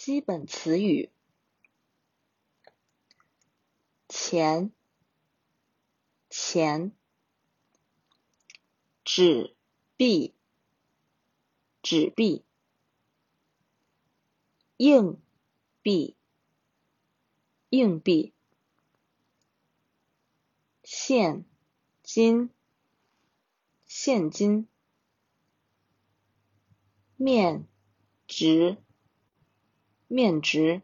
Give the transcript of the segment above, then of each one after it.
基本词语：钱、钱、纸币、纸币、硬币、硬币、现金、现金、面值。面值，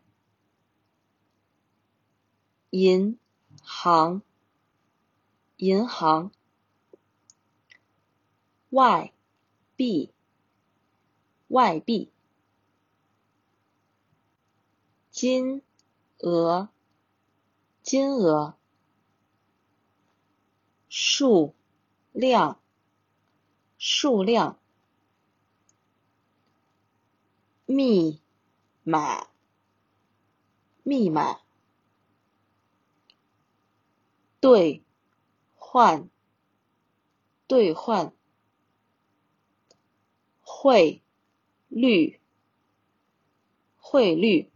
银行，银行，外币，外币，金额，金额，数量，数量，密。码，密码，兑换，兑换，汇率，汇率，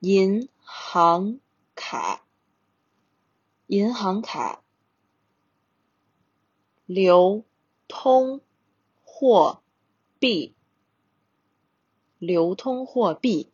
银行卡，银行卡，流通货币。流通货币。